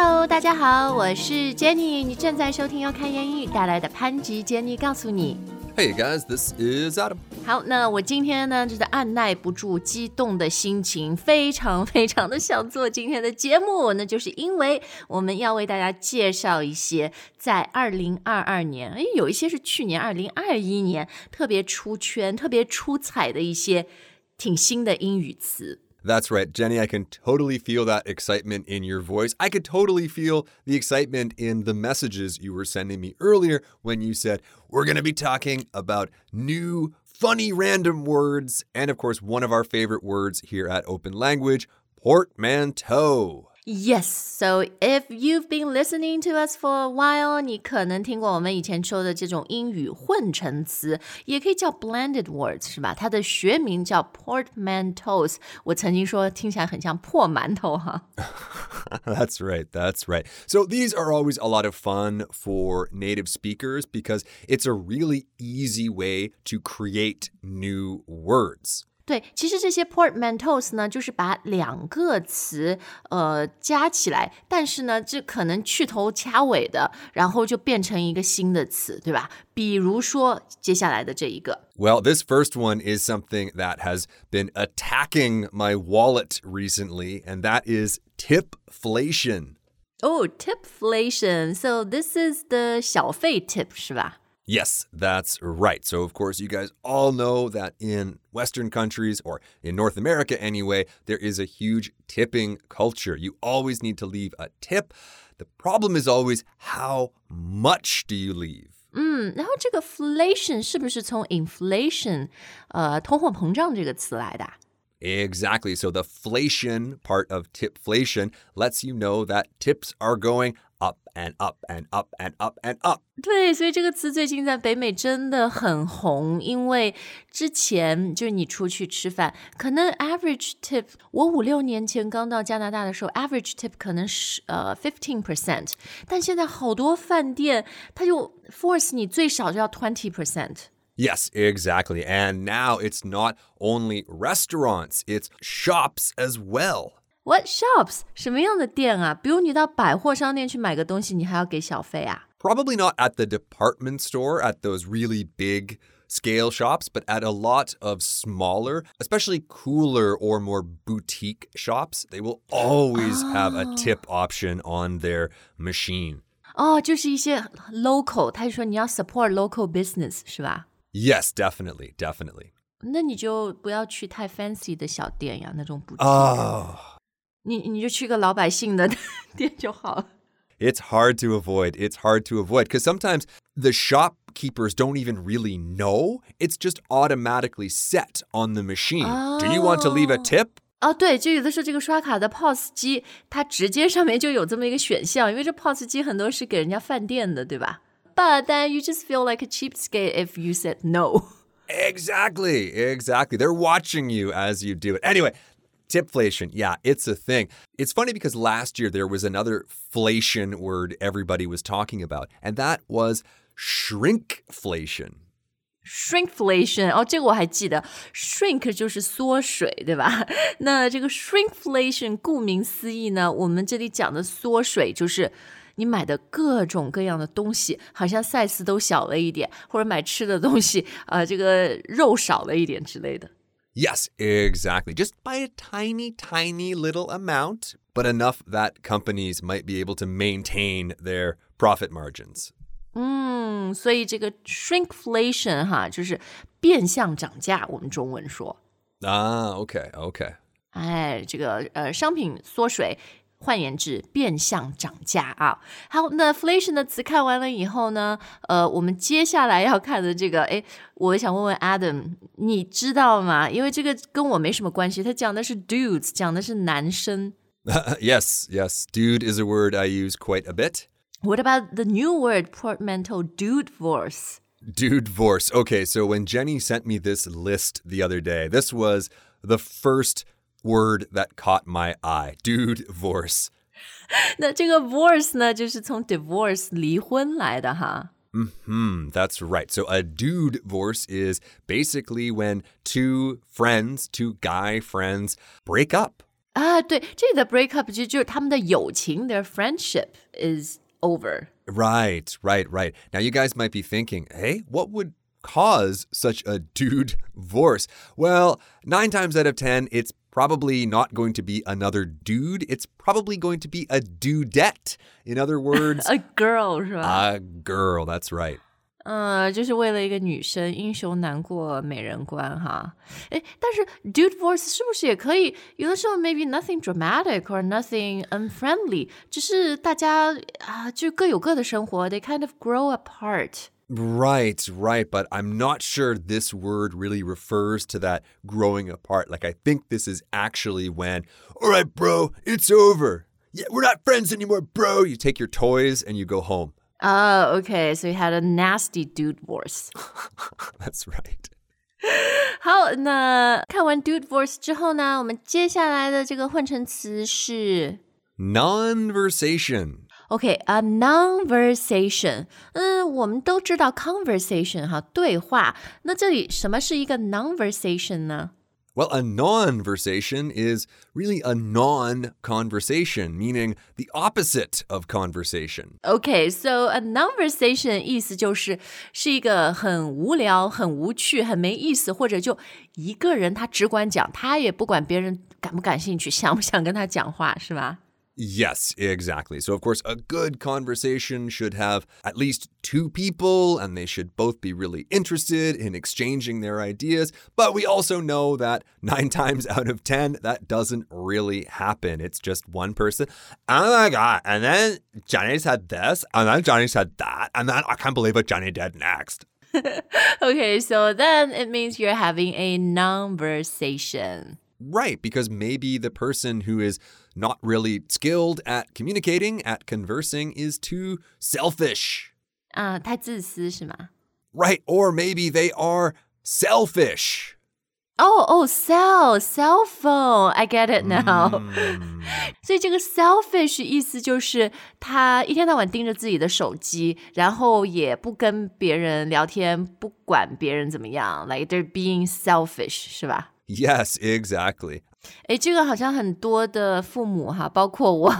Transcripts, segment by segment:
Hello，大家好，我是 Jenny，你正在收听由开言英语带来的潘吉 Jenny 告诉你。Hey guys, this is Adam. 好，那我今天呢，就是按耐不住激动的心情，非常非常的想做今天的节目，那就是因为我们要为大家介绍一些在二零二二年，哎，有一些是去年二零二一年特别出圈、特别出彩的一些挺新的英语词。That's right, Jenny. I can totally feel that excitement in your voice. I could totally feel the excitement in the messages you were sending me earlier when you said, We're going to be talking about new, funny, random words. And of course, one of our favorite words here at Open Language portmanteau. Yes, so if you've been listening to us for a while，你可能听过我们以前说的这种英语混成词，也可以叫 blended words，是吧？它的学名叫 portmanteaus。我曾经说听起来很像破馒头哈。 That's right. That's right. So these are always a lot of fun for native speakers because it's a really easy way to create new words. 对，其实这些 portmanteaus 呢，就是把两个词呃加起来，但是呢，这可能去头掐尾的，然后就变成一个新的词，对吧？比如说接下来的这一个。 Well, this first one is something that has been attacking my wallet recently, and that is tipflation. Oh, tipflation. So this is the 小费 tip 是吧？ Yes, that's right. So, of course, you guys all know that in Western countries, or in North America anyway, there is a huge tipping culture. You always need to leave a tip. The problem is always how much do you leave? 嗯，然后这个 flation 是不是从 inflation 呃通货膨胀这个词来的啊？ Exactly. So the flation part of tipflation lets you know that tips are going up and up and up and up and up. 对，所以这个词最近在北美真的很红，因为之前就是你出去吃饭，可能 average tip，我五六年前刚到加拿大的时候，average tip 可能是呃 fifteen percent，但现在好多饭店它就 force 你最少就要 twenty percent。 Yes, exactly. And now it's not only restaurants, it's shops as well. What shops？什么样的店啊？比如你到百货商店去买个东西，你还要给小费啊？ Probably not at the department store, at those really big scale shops, but at a lot of smaller, especially cooler or more boutique shops, they will always have a tip option on their machine. 哦，就是一些 local，他就说你要 support local business 是吧？ Yes, definitely, definitely. 那你就不要去太 fancy 的小店呀，那种补贴。 Oh, 你你就去个老百姓的店就好了。 it's hard to avoid. It's hard to avoid because sometimes the shopkeepers don't even really know. It's just automatically set on the machine. Do you want to leave a tip? 哦，对，就有的时候这个刷卡的 POS 机，它直接上面就有这么一个选项，因为这 POS 机很多是给人家饭店的，对吧？But then you just feel like a cheapskate if you said no. Exactly, exactly. They're watching you as you do it. Anyway, tipflation, yeah, it's a thing. It's funny because last year there was another flation word everybody was talking about, and that was shrinkflation. Shrinkflation，哦，这个我还记得，shrink 就是缩水，对吧？那这个 shrinkflation，顾名思义呢，我们这里讲的缩水就是。你买的各种各样的东西，好像 size 都小了一点，或者买吃的东西，呃，这个肉少了一点之类的。 Yes, exactly. Just by a tiny, tiny little amount, but enough that companies might be able to maintain their profit margins. 嗯，所以这个 shrinkflation 哈，就是变相涨价，我们中文说， Ah, okay, okay. 哎，这个呃商品缩水。 换言之，变相涨价啊。好，那 inflation 的词看完了以后呢，呃，我们接下来要看的这个，哎，我想问问 Adam，你知道吗？因为这个跟我没什么关系，他讲的是 dudes，讲的是男生。 yes, yes. Dude is a word I use quite a bit. What about the new word portmanteau, dude force? Dude divorce. Okay, so when Jenny sent me this list the other day, this was the first word that caught my eye. Dude divorce. 那这个 divorce 呢，就是从 divorce 离婚来的哈。 Hmm, that's right. So a dude divorce is basically when two friends, two guy friends, break up. 啊，对，这里的 break up 就就是他们的友情，their friendship is over. Right, right, right. Now, you guys might be thinking, hey, what would cause such a dude divorce? Well, nine times out of 10, it's probably not going to be another dude. It's probably going to be a dudette. In other words, a girl a girl, that's right. 呃，就是为了一个女生，英雄难过美人关哈。哎，但是 dude divorce 是不是也可以？有的时候 maybe nothing dramatic or nothing unfriendly，只是大家啊，就各有各的生活，they kind of grow apart。Right, right. But I'm not sure this word really refers to that growing apart. Like, I think this is actually when, all right, bro, it's over. Yeah, we're not friends anymore, bro. You take your toys and you go home. 啊、o k so you had a nasty dude voice。 That's right. 好，那看完 dude voice 之后呢，我们接下来的这个换成词是 Nonversation. Okay, OK，a conversation，嗯，我们都知道 conversation 哈，对话。那这里什么是一个 nonversation 呢？Well, a nonversation is really a non-conversation, meaning the opposite of conversation. Okay, so a non-versation 意思就是是一个很无聊、很无趣、很没意思，或者就一个人他只管讲，他也不管别人感不感兴趣，想不想跟他讲话，是吧？Yes, exactly. So, of course, a good conversation should have at least two people, and they should both be really interested in exchanging their ideas. But we also know that nine times out of 10, that doesn't really happen. It's just one person. Oh my God. And then Johnny said this, and then Johnny said that, and then I can't believe what Johnny did next. okay, so then it means you're having a non-versation。Right, because maybe the person who is not really skilled at communicating, at conversing, is too selfish. Uh, 太自私是吗? Right, or maybe they are cellfish. Oh, oh, cell, cell phone. I get it now. Hmm. 所以这个 cellfish 意思就是他一天到晚盯着自己的手机，然后也不跟别人聊天，不管别人怎么样。Like they're being cellfish, right? Yes, exactly. 诶，这个好像很多的父母哈，包括我，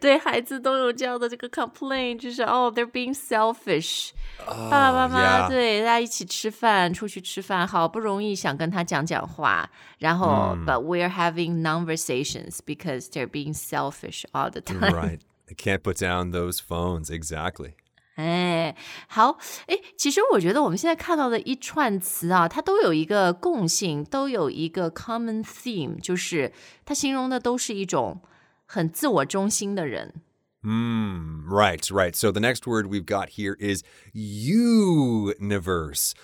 对孩子都有这样的这个 complaint，就是哦，they're being selfish。爸爸妈妈.对大家一起吃饭，出去吃饭，好不容易想跟他讲讲话，然后、but we're having conversations because they're being selfish all the time。right. They can't put down those phones. Exactly. 哎，好，哎，其实我觉得我们现在看到的一串词啊，它都有一个共性，都有一个 common theme，就是它形容的都是一种很自我中心的人。Hmm. right, right. So the next word we've got here is youniverse.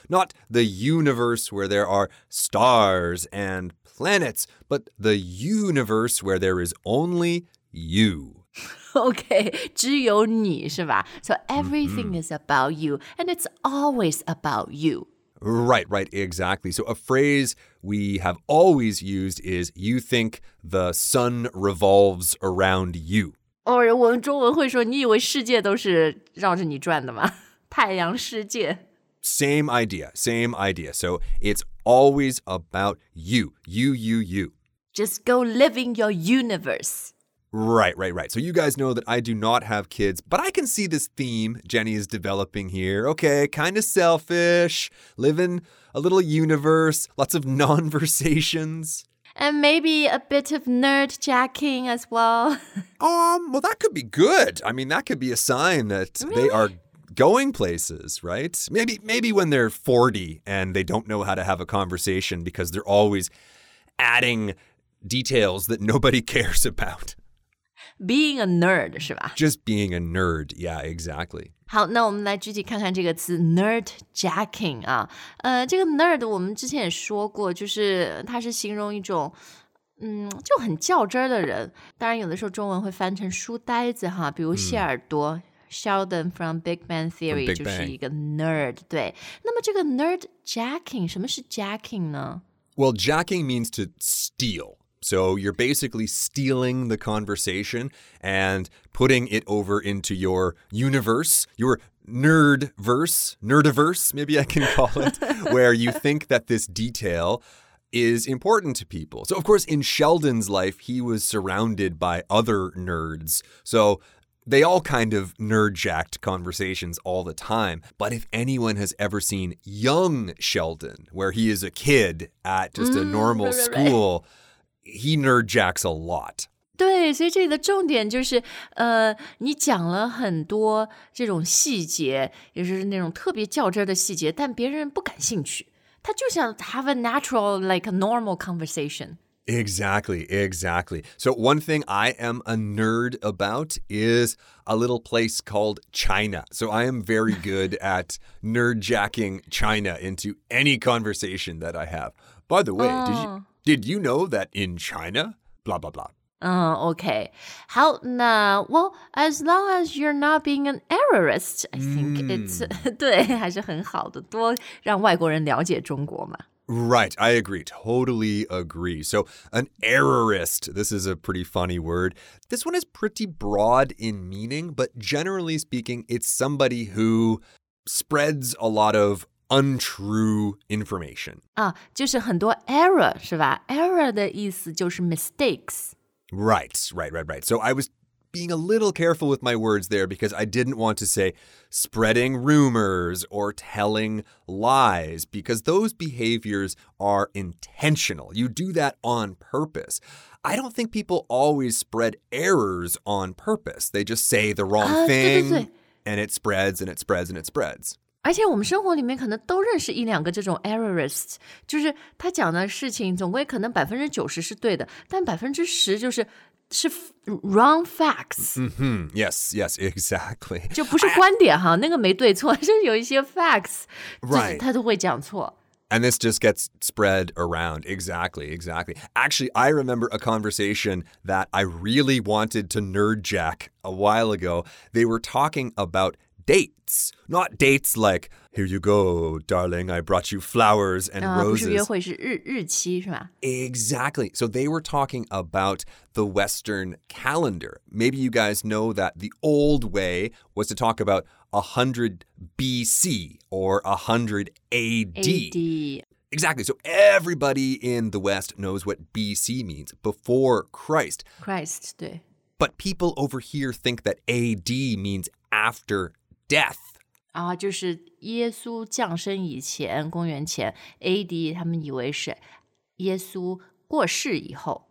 Not the universe where there are stars and planets, but the youniverse where there is only you. OK，只有你是吧？So everything is about you, and it's always about you. Right, right, exactly. So a phrase we have always used is you think the sun revolves around you. 哦，我们中文会说，你以为世界都是绕着你转的吗？太阳世界。 Same idea, same idea. So it's always about you. You, you, you. Just go living your universe. Right, right, right. So you guys know that I do not have kids, but I can see this theme Jenny is developing here. Okay, kind of selfish, live in a little universe, lots of non-versations. And maybe a bit of nerd jacking as well. Um, well, that could be good. I mean, that could be a sign that they are going places, right? Maybe, maybe when they're 40 and they don't know how to have a conversation because they're always adding details that nobody cares about Being a nerd 是吧？ Just being a nerd. Yeah, exactly. 好，那我们来具体看看这个词 nerd jacking 啊。呃，这个 nerd 我们之前也说过，就是它是形容一种。嗯，就很较真儿的人，当然有的时候中文会翻成书呆子哈，比如谢耳朵、Sheldon from Big Bang Theory Big 就是 Bang 一个 nerd。对，那么这个 nerd jacking 什么是 jacking 呢？ Well, jacking means to steal. So you're basically stealing the conversation and putting it over into your universe, your nerdverse, nerdiverse, maybe I can call it, where you think that this detail is important to people. So, of course, in Sheldon's life, he was surrounded by other nerds. So, they all kind of nerd jacked conversations all the time. But if anyone has ever seen young Sheldon, where he is a kid at just a mm, normal right, right, right school, he nerd jacks a lot. 对，所以这里的重点就是，呃，你讲了很多这种细节，也就是那种特别较真儿的细节，但别人不感兴趣，他就想 have a natural like a normal conversation。 Exactly, exactly. So, one thing I am a nerd about is a little place called China. So, I am very good at nerd jacking China into any conversation that I have. By the way, did you did you know that in China, blah blah blah. 嗯，OK，好，那 Well, as long as you're not being an errorist, I think it's 对，还是很好的，多让外国人了解中国嘛。 Right, I agree. Totally agree. So, an errorist, this is a pretty funny word. This one is pretty broad in meaning, but generally speaking, it's somebody who spreads a lot of untrue information. 啊，就是很多 error 是吧？error 的意思就是 mistakes。 Right, right, right, right. So, I was being a little careful with my words there because I didn't want to say spreading rumors or telling lies because those behaviors are intentional. You do that on purpose. I don't think people always spread errors on purpose. They just say the wrong 啊，对对对。 thing and it spreads and it spreads and it spreads. 而且我们生活里面可能都认识一两个这种 errorist，就是他讲的事情总归可能百分之九十是对的，但百分之十就是是 wrong facts，、 Hmm, yes, yes, exactly. 就不是观点哈，那个没对错，就是有一些 facts，就是 Right. 他都会讲错。 And this just gets spread around. Exactly, exactly. Actually, I remember a conversation that I really wanted to nerd jack a while ago. They were talking about dates, not dates like, here you go, darling, I brought you flowers and 啊、不是约 roses. 会，是日日期是吧？ Exactly. So they were talking about the Western calendar. Maybe you guys know that the old way was to talk about 100 BC or 100 AD. AD Exactly. So everybody in the West knows what BC means, before Christ. Christ 对。 But people over here think that AD means after death. 啊，就是耶稣降生以前，公元前 AD，他们以为是耶稣过世以后。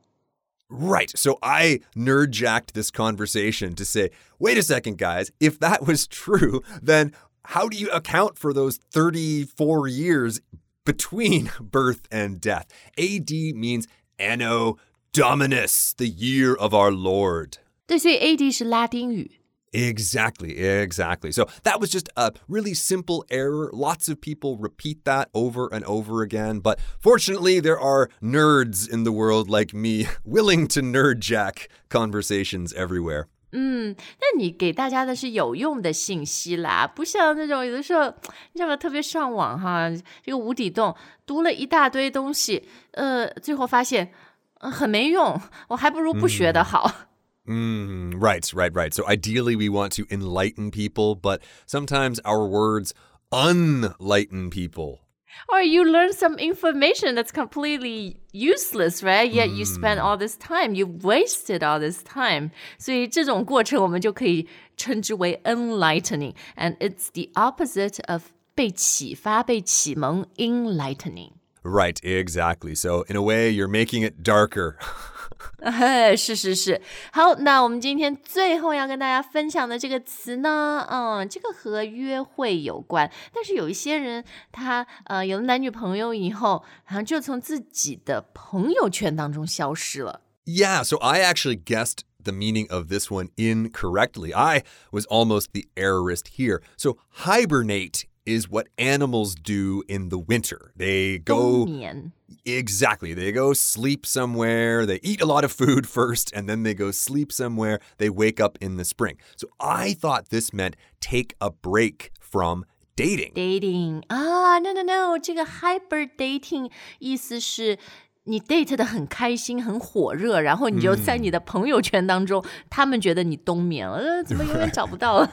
Right. So I nerd jacked this conversation to say, wait a second, guys, if that was true, then how do you account for those 34 years between birth and death? AD means Anno Dominus, the year of our Lord. 对，所以 AD 是拉丁语。 Exactly, exactly. So that was just a really simple error. Lots of people repeat that over and over again. But fortunately, there are nerds in the world like me willing to nerd jack conversations everywhere. 嗯，那你给大家的是有用的信息啦，不像那种有的时候，你知道吗？特别上网哈，这个无底洞读了一大堆东西，呃，最后发现、呃、很没用，我还不如不学的好。 Mm, right, right, right. So ideally, we want to enlighten people, but sometimes our words unlighten people. Or you learn some information that's completely useless, right? Yet mm. you spend mm. all this time, you wasted all this time. 所以这种过程我们就可以称之为 unlightening, and it's the opposite of 被启发、被启蒙 enlightening. Right, exactly. So in a way, you're making it darker. 哎，是是是，好，那我们今天最后要跟大家分享的这个词呢，嗯，这个和约会有关，但是有一些人他呃有了男女朋友以后，好像就从自己的朋友圈当中消失了。 Yeah, so I actually guessed the meaning of this one incorrectly. I was almost the errorist here. So, hibernate is what animals do in the winter. They 冬 go 眠 exactly. They go sleep somewhere. They eat a lot of food first and then they go sleep somewhere. They wake up in the spring. So, I thought this meant take a break from dating. dating 啊，no no no，这个 hyper dating 意思是。你 date 的很开心，很火热，然后你就在你的朋友圈当中，他们觉得你冬眠了，呃，怎么永远找不到了，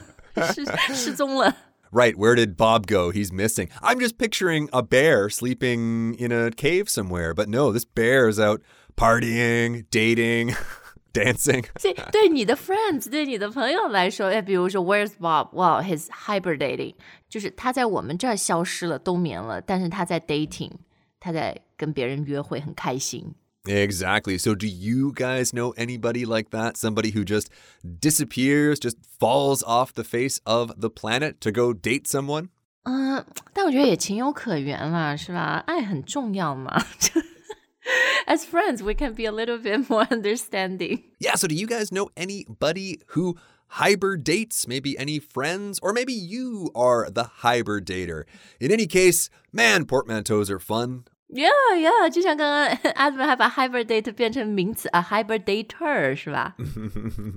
失失踪了。 Right, where did Bob go? He's missing. I'm just picturing a bear sleeping in a cave somewhere, but no, this bear is out partying, dating. dancing. 所以对你的 friends，对你的朋友来说，哎，比如说 Where's Bob? Well, he's hibernating，就是他在我们这儿消失了，冬眠了，但是他在 dating，他在跟别人约会，很开心。 Exactly. So, do you guys know anybody like that? Somebody who just disappears, just falls off the face of the planet to go date someone? Uh, as friends, we can be a little bit more understanding. Yeah. So, do you guys know anybody who? hiberdates, maybe any friends, or maybe you are the hiberdater. In any case, man, portmanteaus are fun. Yeah, yeah，就像刚刚 Adam 还把 hibernate 变成名词，a hibernator 是吧？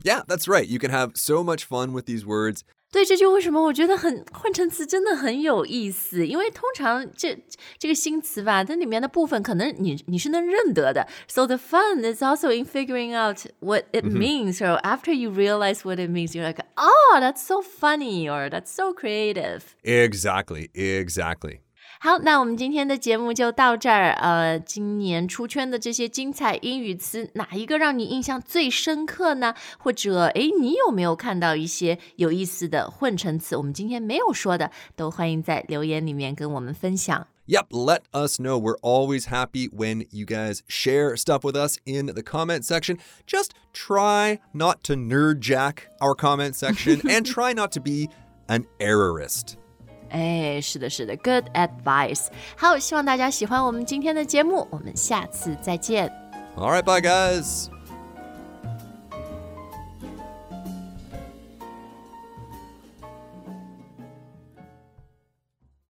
Yeah, that's right. You can have so much fun with these words. 对，这就为什么我觉得很换成词真的很有意思，因为通常这这个新词吧，它里面的部分可能你你是能认得的。So the fun is also in figuring out what it means. So after you realize what it means, you're like, oh, that's so funny or that's so creative. Exactly, exactly. 好，那我们今天的节目就到这儿。呃，今年出圈的这些精彩英语词，哪一个让你印象最深刻呢？或者，诶，你有没有看到一些有意思的混成词？我们今天没有说的，都欢迎在留言里面跟我们分享。Yep, let us know. We're always happy when you guys share stuff with us in the comment section. Just try not to nerdjack our comment section and try not to be an errorist. 哎，是的，是的，good advice。好，希望大家喜欢我们今天的节目，我们下次再见。All right, bye guys.